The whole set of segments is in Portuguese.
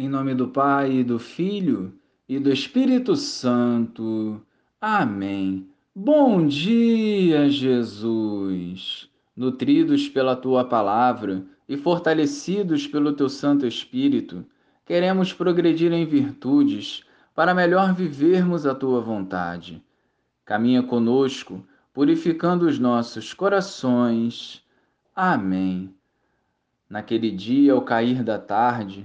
Em nome do Pai, do Filho e do Espírito Santo. Amém. Bom dia, Jesus. Nutridos pela tua palavra e fortalecidos pelo teu Santo Espírito, queremos progredir em virtudes para melhor vivermos a tua vontade. Caminha conosco, purificando os nossos corações. Amém. Naquele dia, ao cair da tarde,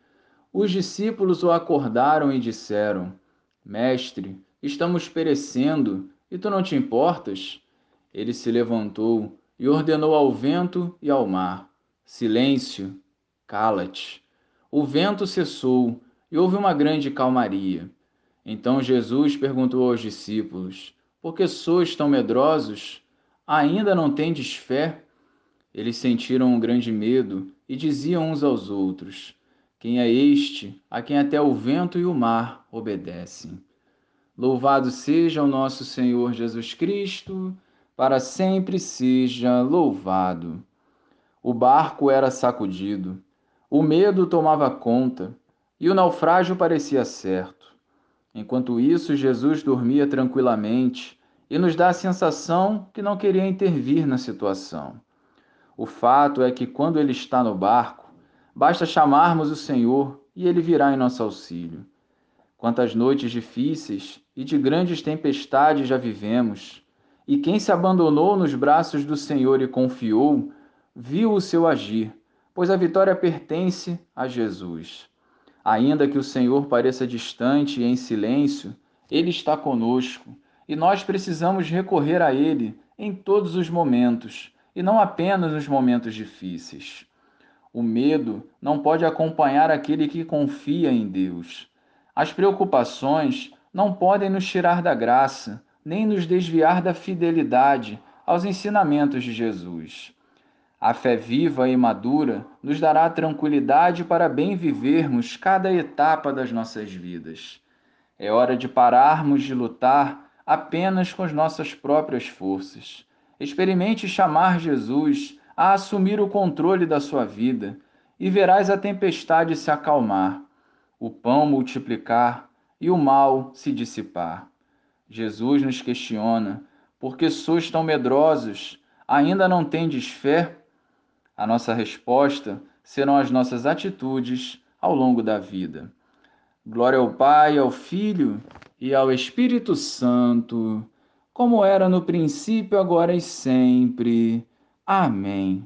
Os discípulos o acordaram e disseram: Mestre, estamos perecendo e tu não te importas? Ele se levantou e ordenou ao vento e ao mar: Silêncio, cala-te. O vento cessou e houve uma grande calmaria. Então Jesus perguntou aos discípulos: Por que sois tão medrosos? Ainda não tendes fé? Eles sentiram um grande medo e diziam uns aos outros: quem é este a quem até o vento e o mar obedecem? Louvado seja o nosso Senhor Jesus Cristo, para sempre seja louvado. O barco era sacudido, o medo tomava conta e o naufrágio parecia certo. Enquanto isso, Jesus dormia tranquilamente e nos dá a sensação que não queria intervir na situação. O fato é que quando ele está no barco, Basta chamarmos o Senhor e ele virá em nosso auxílio. Quantas noites difíceis e de grandes tempestades já vivemos, e quem se abandonou nos braços do Senhor e confiou, viu o seu agir, pois a vitória pertence a Jesus. Ainda que o Senhor pareça distante e em silêncio, ele está conosco e nós precisamos recorrer a ele em todos os momentos e não apenas nos momentos difíceis. O medo não pode acompanhar aquele que confia em Deus. As preocupações não podem nos tirar da graça, nem nos desviar da fidelidade aos ensinamentos de Jesus. A fé viva e madura nos dará tranquilidade para bem vivermos cada etapa das nossas vidas. É hora de pararmos de lutar apenas com as nossas próprias forças. Experimente chamar Jesus a assumir o controle da sua vida, e verás a tempestade se acalmar, o pão multiplicar e o mal se dissipar. Jesus nos questiona: por que sois tão medrosos? Ainda não tendes fé? A nossa resposta serão as nossas atitudes ao longo da vida. Glória ao Pai, ao Filho e ao Espírito Santo, como era no princípio, agora e sempre. Amém.